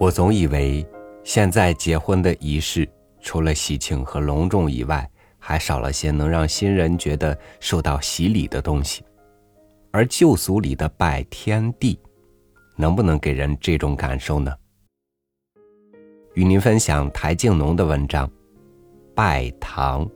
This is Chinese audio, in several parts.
我总以为，现在结婚的仪式除了喜庆和隆重以外，还少了些能让新人觉得受到洗礼的东西。而旧俗里的拜天地，能不能给人这种感受呢？与您分享台静农的文章《拜堂》。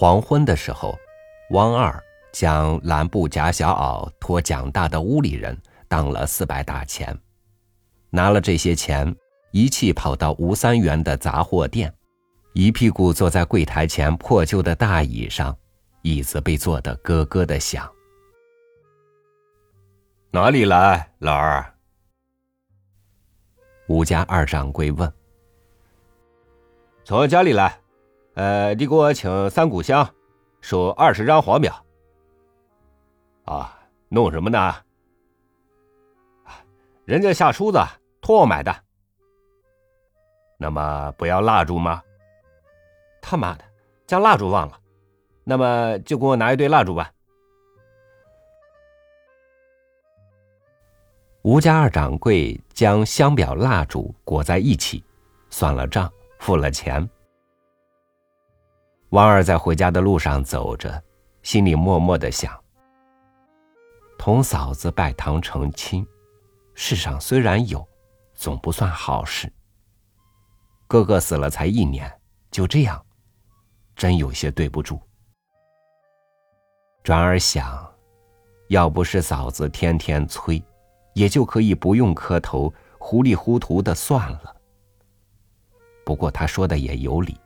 黄昏的时候，汪二将蓝布夹小袄托蒋大的屋里人当了四百大钱，拿了这些钱。一气跑到吴三元的杂货店，一屁股坐在柜台前破旧的大椅上，椅子被坐得咯咯的响。哪里来，老二？吴家二掌柜问。从家里来，呃，你给我请三股香，收二十张黄表。啊，弄什么呢？人家下厨子托我买的。那么不要蜡烛吗？他妈的，将蜡烛忘了。那么就给我拿一堆蜡烛吧。吴家二掌柜将香表、蜡烛裹在一起，算了账，付了钱。王二在回家的路上走着，心里默默的想：同嫂子拜堂成亲，世上虽然有，总不算好事。哥哥死了才一年，就这样，真有些对不住。转而想，要不是嫂子天天催，也就可以不用磕头，糊里糊涂的算了。不过他说的也有理，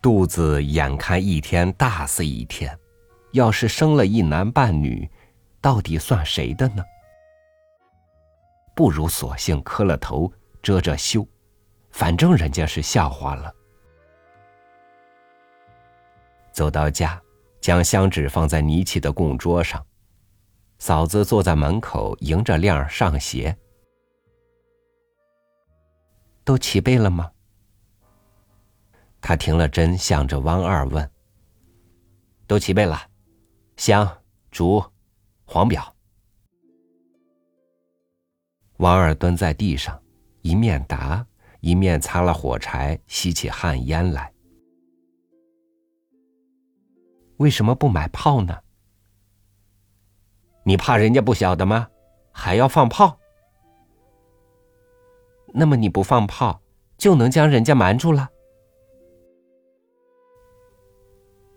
肚子眼看一天大似一天，要是生了一男半女，到底算谁的呢？不如索性磕了头，遮遮羞。反正人家是笑话了。走到家，将香纸放在泥砌的供桌上，嫂子坐在门口迎着亮上鞋。都齐备了吗？他停了针，向着汪二问：“都齐备了，香、烛、黄表。”汪二蹲在地上，一面答。一面擦了火柴，吸起旱烟来。为什么不买炮呢？你怕人家不晓得吗？还要放炮？那么你不放炮，就能将人家瞒住了？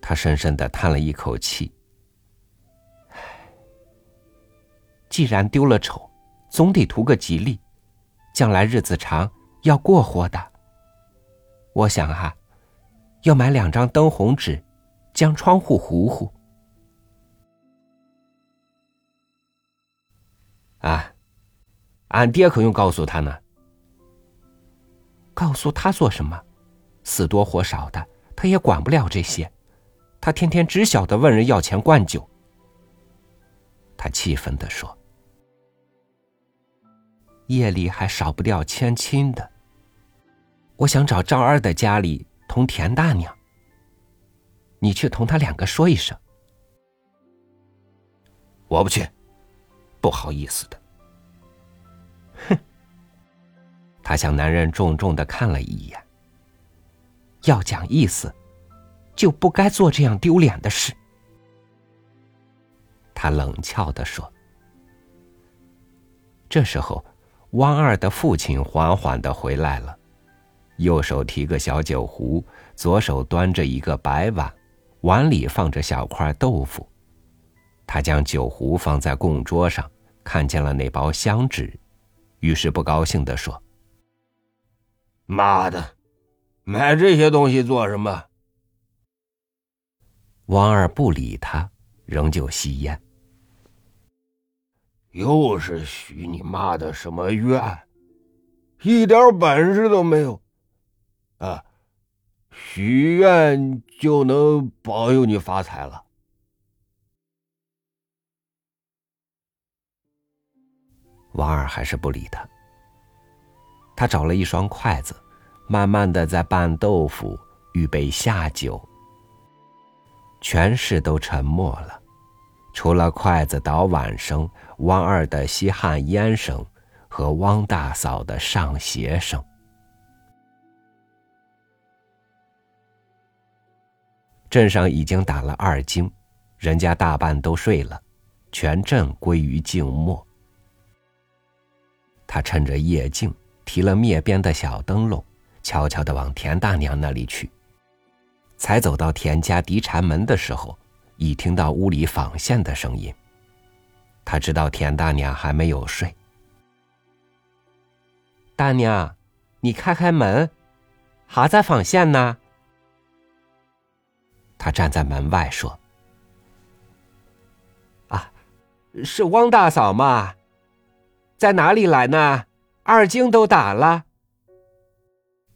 他深深的叹了一口气。既然丢了丑，总得图个吉利，将来日子长。要过活的，我想啊，要买两张灯红纸，将窗户糊糊。啊，俺爹可用告诉他呢。告诉他做什么？死多活少的，他也管不了这些。他天天只晓得问人要钱灌酒。他气愤的说。夜里还少不掉牵亲的。我想找赵二的家里同田大娘，你去同他两个说一声。我不去，不好意思的。哼！他向男人重重的看了一眼。要讲意思，就不该做这样丢脸的事。他冷俏的说。这时候。汪二的父亲缓缓的回来了，右手提个小酒壶，左手端着一个白碗，碗里放着小块豆腐。他将酒壶放在供桌上，看见了那包香纸，于是不高兴的说：“妈的，买这些东西做什么？”汪二不理他，仍旧吸烟。又是许你妈的什么愿？一点本事都没有，啊！许愿就能保佑你发财了？王二还是不理他。他找了一双筷子，慢慢的在拌豆腐，预备下酒。全市都沉默了，除了筷子倒碗声、汪二的吸旱烟声和汪大嫂的上鞋声。镇上已经打了二更，人家大半都睡了，全镇归于静默。他趁着夜静，提了灭边的小灯笼，悄悄的往田大娘那里去。才走到田家嫡禅门的时候，已听到屋里纺线的声音。他知道田大娘还没有睡。大娘，你开开门，还在纺线呢。他站在门外说：“啊，是汪大嫂吗？在哪里来呢？二更都打了。”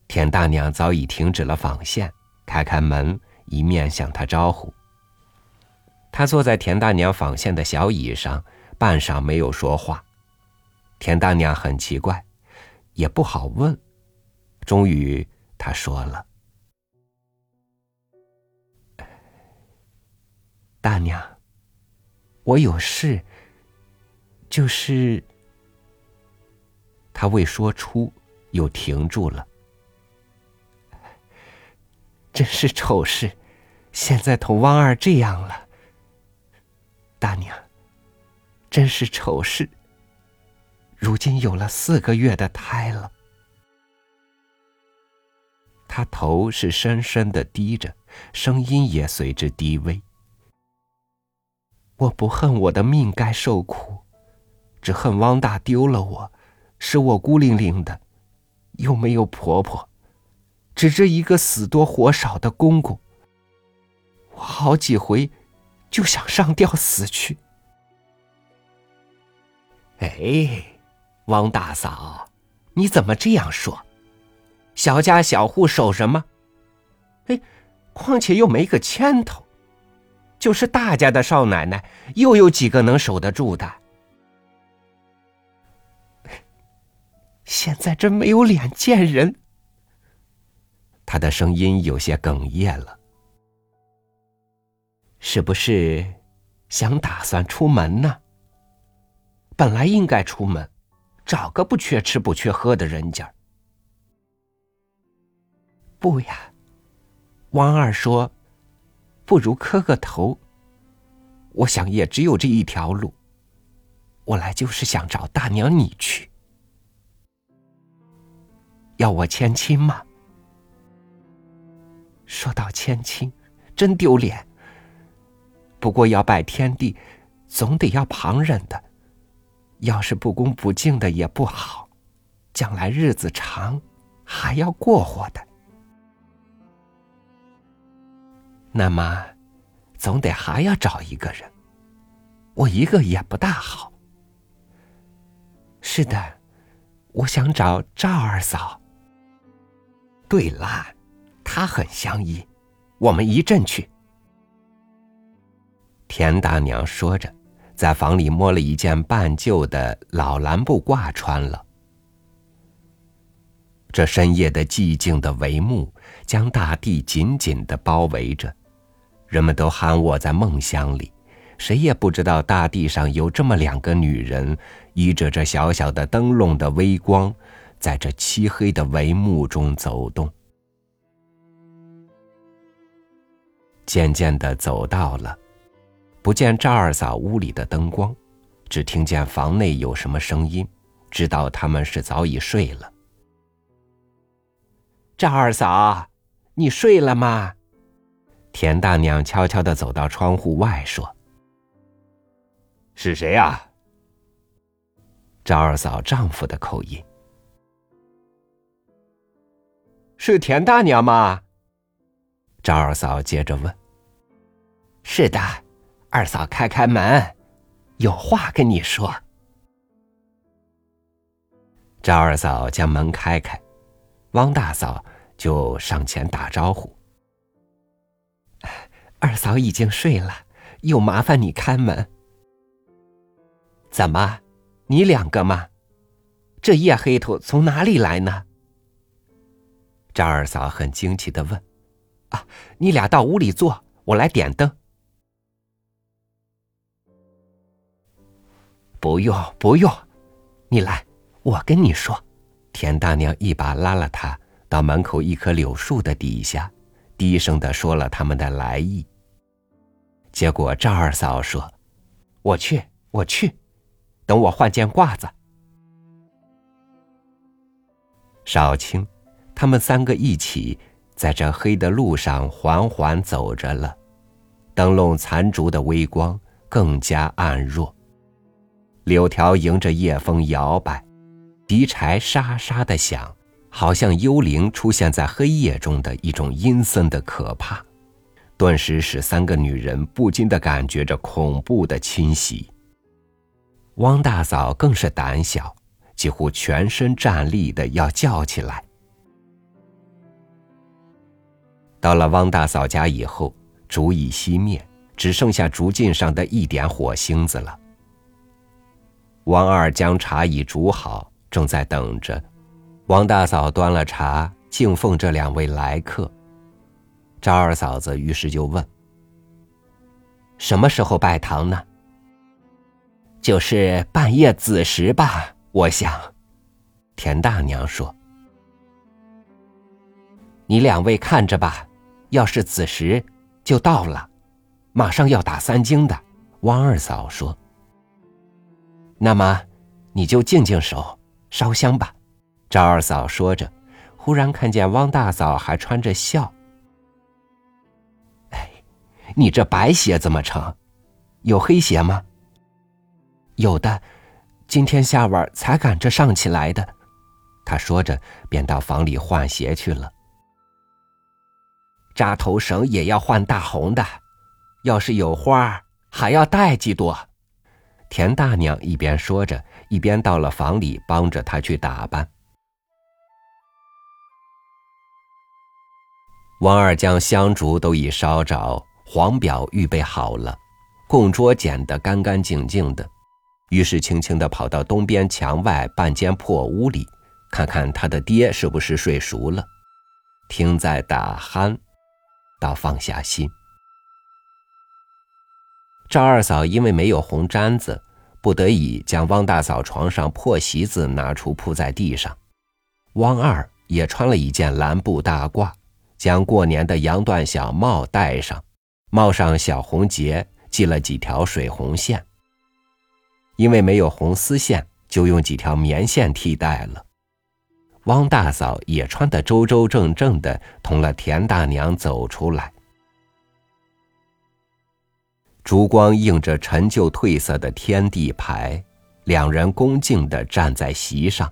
田大娘早已停止了纺线。开开门，一面向他招呼。他坐在田大娘纺线的小椅上，半晌没有说话。田大娘很奇怪，也不好问。终于，他说了：“大娘，我有事。就是……”他未说出，又停住了。真是丑事！现在同汪二这样了，大娘，真是丑事。如今有了四个月的胎了，他头是深深的低着，声音也随之低微。我不恨我的命该受苦，只恨汪大丢了我，使我孤零零的，又没有婆婆。指着一个死多活少的公公，我好几回就想上吊死去。哎，汪大嫂，你怎么这样说？小家小户守什么？哎，况且又没个牵头，就是大家的少奶奶，又有几个能守得住的？现在真没有脸见人。他的声音有些哽咽了，是不是想打算出门呢？本来应该出门，找个不缺吃不缺喝的人家。不呀，王二说，不如磕个头。我想也只有这一条路。我来就是想找大娘你去，要我牵亲吗？说到千金，真丢脸。不过要拜天地，总得要旁人的。要是不恭不敬的也不好，将来日子长，还要过活的。那么，总得还要找一个人。我一个也不大好。是的，我想找赵二嫂。对啦。他很相依，我们一阵去。田大娘说着，在房里摸了一件半旧的老蓝布褂穿了。这深夜的寂静的帷幕将大地紧紧的包围着，人们都酣卧在梦乡里，谁也不知道大地上有这么两个女人，依着这小小的灯笼的微光，在这漆黑的帷幕中走动。渐渐的走到了，不见赵二嫂屋里的灯光，只听见房内有什么声音，知道他们是早已睡了。赵二嫂，你睡了吗？田大娘悄悄的走到窗户外说：“是谁呀？”赵二嫂丈夫的口音：“是田大娘吗？”赵二嫂接着问：“是的，二嫂，开开门，有话跟你说。”赵二嫂将门开开，汪大嫂就上前打招呼：“二嫂已经睡了，又麻烦你开门。”怎么，你两个吗？这夜黑头从哪里来呢？赵二嫂很惊奇的问：“啊，你俩到屋里坐，我来点灯。”不用，不用，你来，我跟你说。田大娘一把拉了他到门口一棵柳树的底下，低声的说了他们的来意。结果赵二嫂说：“我去，我去，等我换件褂子。”少卿，他们三个一起在这黑的路上缓缓走着了，灯笼残烛的微光更加暗弱。柳条迎着夜风摇摆，笛柴沙沙的响，好像幽灵出现在黑夜中的一种阴森的可怕，顿时使三个女人不禁的感觉着恐怖的侵袭。汪大嫂更是胆小。几乎全身站立的要叫起来。到了汪大嫂家以后，烛已熄灭，只剩下竹镜上的一点火星子了。王二将茶已煮好，正在等着。王大嫂端了茶，敬奉这两位来客。赵二嫂子于是就问：“什么时候拜堂呢？”“就是半夜子时吧。”我想，田大娘说：“你两位看着吧，要是子时就到了，马上要打三更的。”汪二嫂说：“那么你就静静手烧香吧。”赵二嫂说着，忽然看见汪大嫂还穿着孝。哎，你这白鞋怎么成？有黑鞋吗？有的。今天下晚才赶着上起来的，他说着便到房里换鞋去了。扎头绳也要换大红的，要是有花还要带几朵。田大娘一边说着，一边到了房里帮着他去打扮。王二将香烛都已烧着，黄表预备好了，供桌捡得干干净净的。于是，轻轻的跑到东边墙外半间破屋里，看看他的爹是不是睡熟了，听在打鼾，要放下心。赵二嫂因为没有红毡子，不得已将汪大嫂床上破席子拿出铺在地上。汪二也穿了一件蓝布大褂，将过年的洋缎小帽戴上，帽上小红结系了几条水红线。因为没有红丝线，就用几条棉线替代了。汪大嫂也穿得周周正正的，同了田大娘走出来。烛光映着陈旧褪色的天地牌，两人恭敬的站在席上，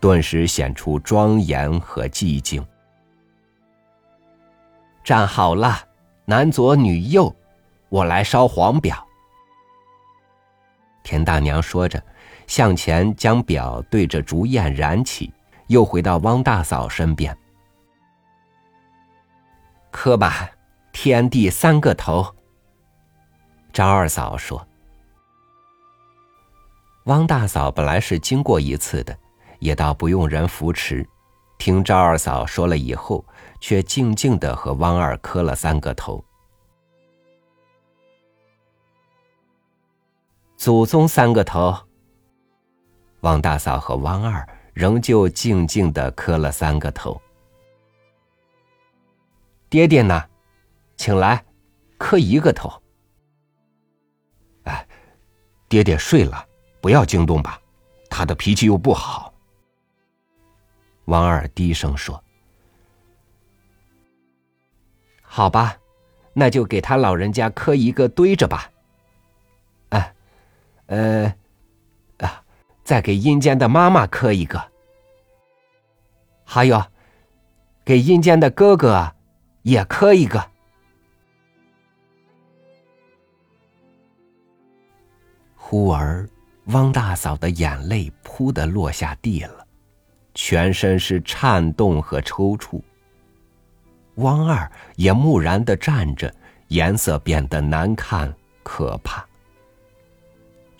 顿时显出庄严和寂静。站好了，男左女右，我来烧黄表。田大娘说着，向前将表对着烛焰燃起，又回到汪大嫂身边，磕吧，天地三个头。赵二嫂说：“汪大嫂本来是经过一次的，也倒不用人扶持，听赵二嫂说了以后，却静静的和汪二磕了三个头。”祖宗三个头。王大嫂和汪二仍旧静静的磕了三个头。爹爹呢？请来，磕一个头。哎，爹爹睡了，不要惊动吧，他的脾气又不好。王二低声说：“好吧，那就给他老人家磕一个堆着吧。”哎呃，再给阴间的妈妈磕一个，还有，给阴间的哥哥也磕一个。忽而，汪大嫂的眼泪扑的落下地了，全身是颤动和抽搐。汪二也木然的站着，颜色变得难看可怕。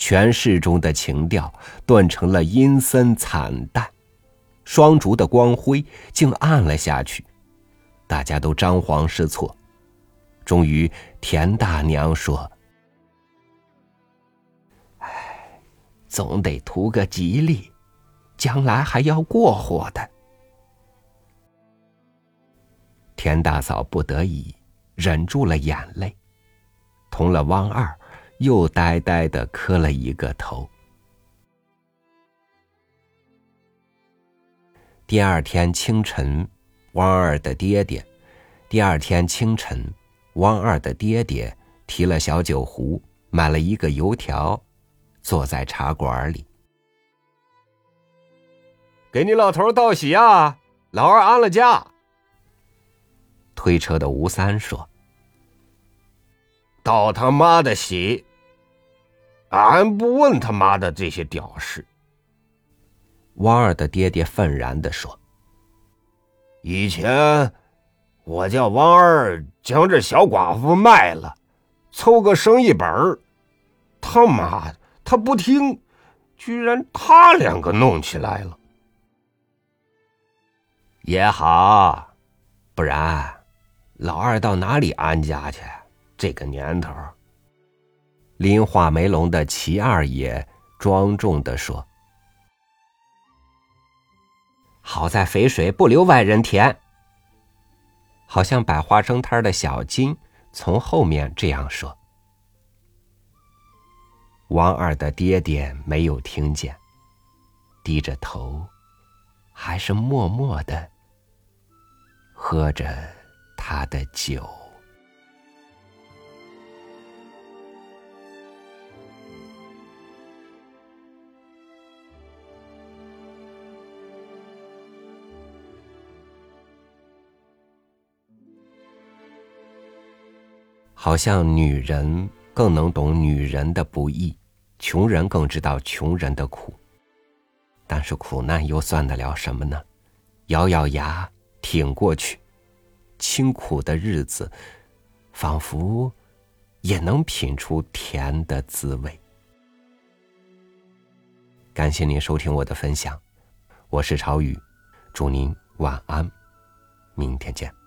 权势中的情调顿成了阴森惨淡，双烛的光辉竟暗了下去，大家都张皇失措。终于，田大娘说：“哎，总得图个吉利，将来还要过活的。”田大嫂不得已忍住了眼泪，同了汪二。又呆呆的磕了一个头。第二天清晨，汪二的爹爹，第二天清晨，汪二的爹爹提了小酒壶，买了一个油条，坐在茶馆里，给你老头道喜啊！老二安了家。推车的吴三说：“道他妈的喜！”俺不问他妈的这些屌事。王二的爹爹愤然的说：“以前我叫王二将这小寡妇卖了，凑个生意本儿。他妈的他不听，居然他两个弄起来了。也好，不然老二到哪里安家去？这个年头。”林画眉龙的齐二爷庄重的说：“好在肥水不流外人田。”好像摆花生摊的小金从后面这样说。王二的爹爹没有听见，低着头，还是默默的喝着他的酒。好像女人更能懂女人的不易，穷人更知道穷人的苦。但是苦难又算得了什么呢？咬咬牙挺过去，清苦的日子，仿佛也能品出甜的滋味。感谢您收听我的分享，我是朝雨，祝您晚安，明天见。